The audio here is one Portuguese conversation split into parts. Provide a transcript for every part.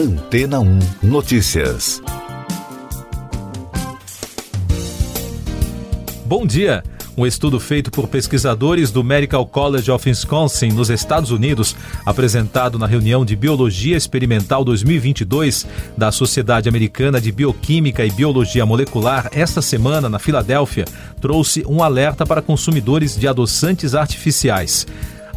Antena 1 Notícias. Bom dia. Um estudo feito por pesquisadores do Medical College of Wisconsin, nos Estados Unidos, apresentado na reunião de Biologia Experimental 2022 da Sociedade Americana de Bioquímica e Biologia Molecular, esta semana na Filadélfia, trouxe um alerta para consumidores de adoçantes artificiais.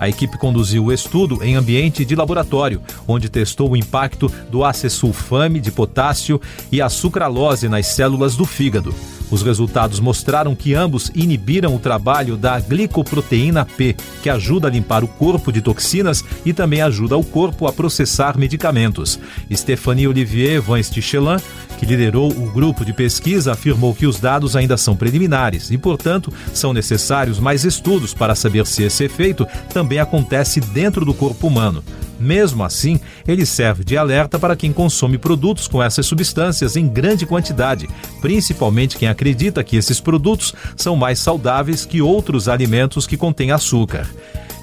A equipe conduziu o estudo em ambiente de laboratório, onde testou o impacto do acesulfame de potássio e a sucralose nas células do fígado. Os resultados mostraram que ambos inibiram o trabalho da glicoproteína P, que ajuda a limpar o corpo de toxinas e também ajuda o corpo a processar medicamentos. Stephanie Olivier Van Stichelin, que liderou o grupo de pesquisa, afirmou que os dados ainda são preliminares e, portanto, são necessários mais estudos para saber se esse efeito também acontece dentro do corpo humano. Mesmo assim, ele serve de alerta para quem consome produtos com essas substâncias em grande quantidade, principalmente quem acredita que esses produtos são mais saudáveis que outros alimentos que contêm açúcar.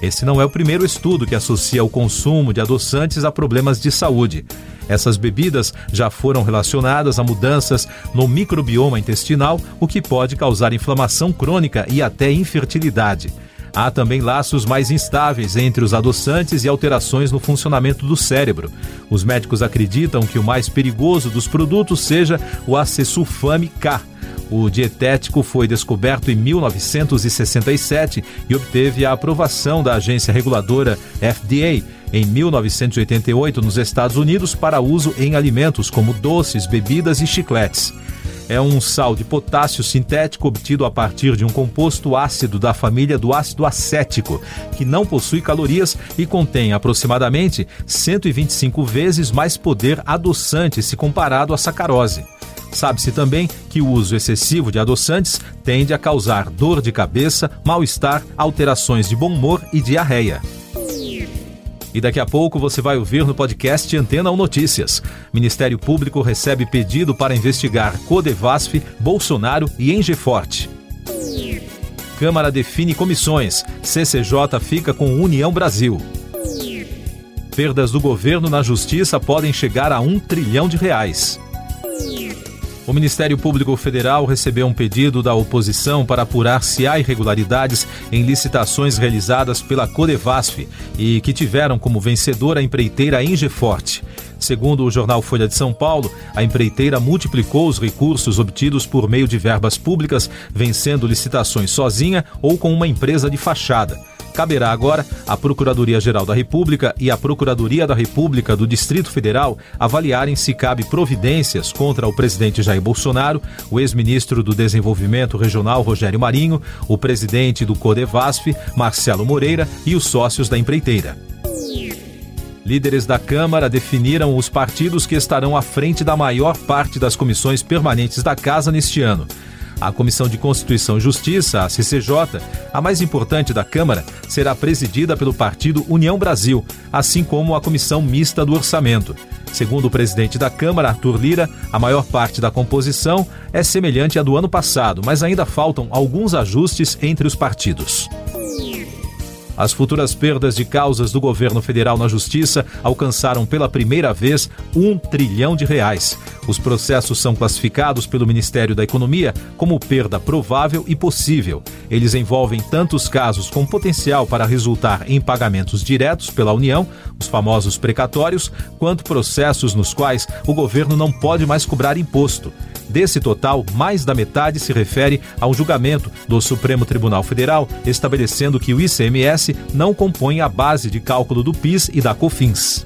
Esse não é o primeiro estudo que associa o consumo de adoçantes a problemas de saúde. Essas bebidas já foram relacionadas a mudanças no microbioma intestinal, o que pode causar inflamação crônica e até infertilidade. Há também laços mais instáveis entre os adoçantes e alterações no funcionamento do cérebro. Os médicos acreditam que o mais perigoso dos produtos seja o acesulfame K. O dietético foi descoberto em 1967 e obteve a aprovação da agência reguladora FDA em 1988 nos Estados Unidos para uso em alimentos como doces, bebidas e chicletes é um sal de potássio sintético obtido a partir de um composto ácido da família do ácido acético, que não possui calorias e contém aproximadamente 125 vezes mais poder adoçante se comparado à sacarose. Sabe-se também que o uso excessivo de adoçantes tende a causar dor de cabeça, mal-estar, alterações de bom humor e diarreia. E daqui a pouco você vai ouvir no podcast Antena 1 Notícias. Ministério Público recebe pedido para investigar Codevasf, Bolsonaro e Engeforte. Câmara define comissões. CCJ fica com União Brasil. Perdas do governo na justiça podem chegar a um trilhão de reais. O Ministério Público Federal recebeu um pedido da oposição para apurar se há irregularidades em licitações realizadas pela Codevasf e que tiveram como vencedora a empreiteira Engeforte. Segundo o jornal Folha de São Paulo, a empreiteira multiplicou os recursos obtidos por meio de verbas públicas, vencendo licitações sozinha ou com uma empresa de fachada. Caberá agora à Procuradoria-Geral da República e à Procuradoria da República do Distrito Federal avaliarem se cabe providências contra o presidente Jair Bolsonaro, o ex-ministro do Desenvolvimento Regional Rogério Marinho, o presidente do Codevasf, Marcelo Moreira e os sócios da empreiteira. Líderes da Câmara definiram os partidos que estarão à frente da maior parte das comissões permanentes da Casa neste ano. A Comissão de Constituição e Justiça, a CCJ, a mais importante da Câmara, será presidida pelo partido União Brasil, assim como a Comissão Mista do Orçamento. Segundo o presidente da Câmara, Arthur Lira, a maior parte da composição é semelhante à do ano passado, mas ainda faltam alguns ajustes entre os partidos. As futuras perdas de causas do governo federal na justiça alcançaram pela primeira vez um trilhão de reais. Os processos são classificados pelo Ministério da Economia como perda provável e possível. Eles envolvem tantos casos com potencial para resultar em pagamentos diretos pela União, os famosos precatórios, quanto processos nos quais o governo não pode mais cobrar imposto. Desse total, mais da metade se refere ao julgamento do Supremo Tribunal Federal, estabelecendo que o ICMS não compõe a base de cálculo do PIS e da COFINS.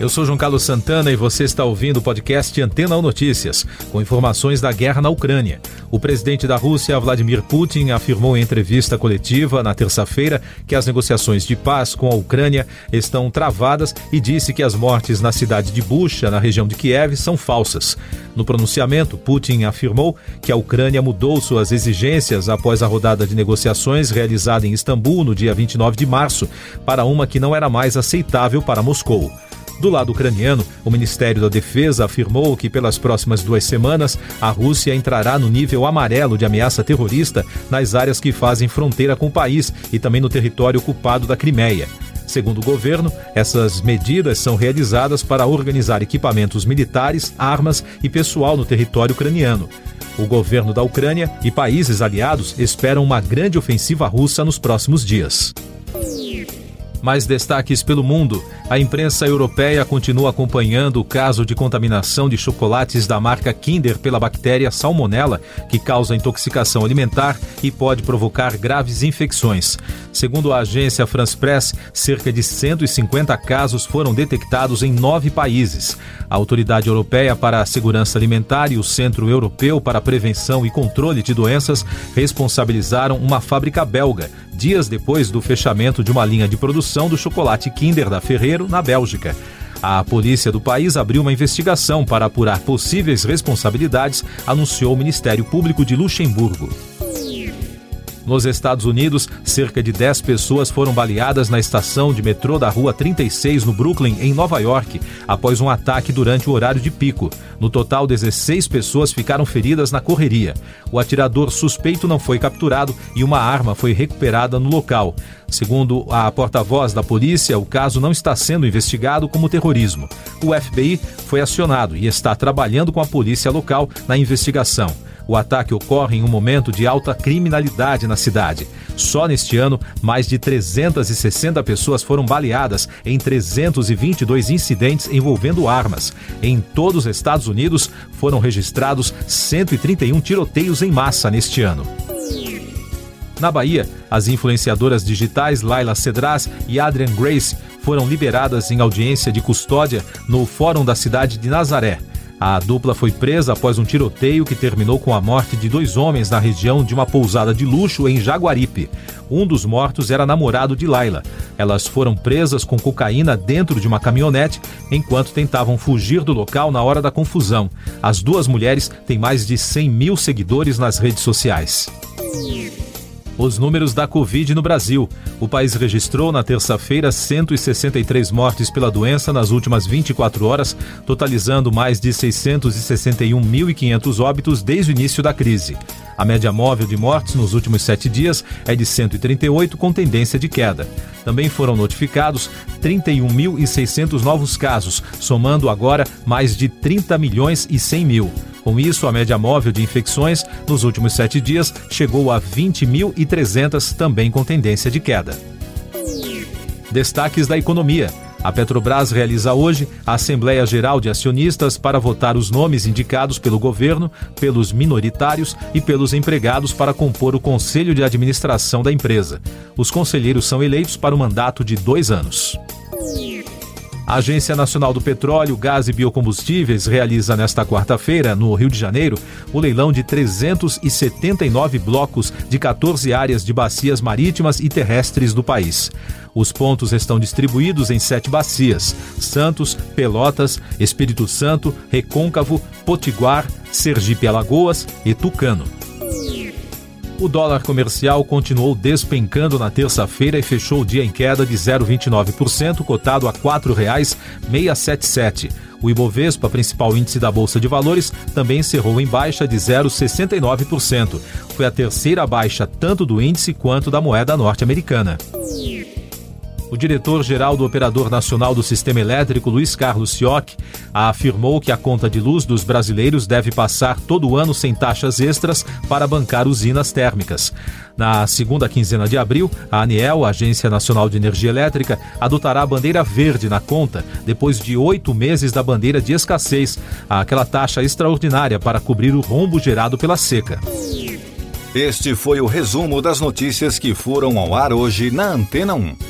Eu sou João Carlos Santana e você está ouvindo o podcast Antena ou Notícias, com informações da guerra na Ucrânia. O presidente da Rússia, Vladimir Putin, afirmou em entrevista coletiva na terça-feira que as negociações de paz com a Ucrânia estão travadas e disse que as mortes na cidade de Bucha, na região de Kiev, são falsas. No pronunciamento, Putin afirmou que a Ucrânia mudou suas exigências após a rodada de negociações realizada em Istambul no dia 29 de março para uma que não era mais aceitável para Moscou. Do lado ucraniano, o Ministério da Defesa afirmou que pelas próximas duas semanas a Rússia entrará no nível amarelo de ameaça terrorista nas áreas que fazem fronteira com o país e também no território ocupado da Crimeia. Segundo o governo, essas medidas são realizadas para organizar equipamentos militares, armas e pessoal no território ucraniano. O governo da Ucrânia e países aliados esperam uma grande ofensiva russa nos próximos dias. Mais destaques pelo mundo. A imprensa europeia continua acompanhando o caso de contaminação de chocolates da marca Kinder pela bactéria Salmonella, que causa intoxicação alimentar e pode provocar graves infecções. Segundo a agência France Press, cerca de 150 casos foram detectados em nove países. A Autoridade Europeia para a Segurança Alimentar e o Centro Europeu para a Prevenção e Controle de Doenças responsabilizaram uma fábrica belga dias depois do fechamento de uma linha de produção do chocolate Kinder da Ferreiro, na Bélgica. A polícia do país abriu uma investigação para apurar possíveis responsabilidades, anunciou o Ministério Público de Luxemburgo. Nos Estados Unidos, cerca de 10 pessoas foram baleadas na estação de metrô da Rua 36, no Brooklyn, em Nova York, após um ataque durante o horário de pico. No total, 16 pessoas ficaram feridas na correria. O atirador suspeito não foi capturado e uma arma foi recuperada no local. Segundo a porta-voz da polícia, o caso não está sendo investigado como terrorismo. O FBI foi acionado e está trabalhando com a polícia local na investigação. O ataque ocorre em um momento de alta criminalidade na cidade. Só neste ano, mais de 360 pessoas foram baleadas em 322 incidentes envolvendo armas. Em todos os Estados Unidos, foram registrados 131 tiroteios em massa neste ano. Na Bahia, as influenciadoras digitais Laila Cedras e Adrian Grace foram liberadas em audiência de custódia no Fórum da cidade de Nazaré. A dupla foi presa após um tiroteio que terminou com a morte de dois homens na região de uma pousada de luxo em Jaguaripe. Um dos mortos era namorado de Laila. Elas foram presas com cocaína dentro de uma caminhonete enquanto tentavam fugir do local na hora da confusão. As duas mulheres têm mais de 100 mil seguidores nas redes sociais. Os números da Covid no Brasil. O país registrou na terça-feira 163 mortes pela doença nas últimas 24 horas, totalizando mais de 661.500 óbitos desde o início da crise. A média móvel de mortes nos últimos sete dias é de 138, com tendência de queda. Também foram notificados 31.600 novos casos, somando agora mais de 30 milhões e 100 mil. Com isso, a média móvel de infecções nos últimos sete dias chegou a 20.300, também com tendência de queda. Destaques da economia. A Petrobras realiza hoje a Assembleia Geral de Acionistas para votar os nomes indicados pelo governo, pelos minoritários e pelos empregados para compor o Conselho de Administração da empresa. Os conselheiros são eleitos para o um mandato de dois anos. A Agência Nacional do Petróleo, Gás e Biocombustíveis realiza nesta quarta-feira, no Rio de Janeiro, o leilão de 379 blocos de 14 áreas de bacias marítimas e terrestres do país. Os pontos estão distribuídos em sete bacias: Santos, Pelotas, Espírito Santo, Recôncavo, Potiguar, Sergipe Alagoas e Tucano. O dólar comercial continuou despencando na terça-feira e fechou o dia em queda de 0,29%, cotado a R$ 4,677. O Ibovespa, principal índice da Bolsa de Valores, também encerrou em baixa de 0,69%. Foi a terceira baixa tanto do índice quanto da moeda norte-americana. O diretor-geral do Operador Nacional do Sistema Elétrico, Luiz Carlos Sioc, afirmou que a conta de luz dos brasileiros deve passar todo ano sem taxas extras para bancar usinas térmicas. Na segunda quinzena de abril, a ANEEL, Agência Nacional de Energia Elétrica, adotará a bandeira verde na conta, depois de oito meses da bandeira de escassez, aquela taxa extraordinária para cobrir o rombo gerado pela seca. Este foi o resumo das notícias que foram ao ar hoje na Antena 1.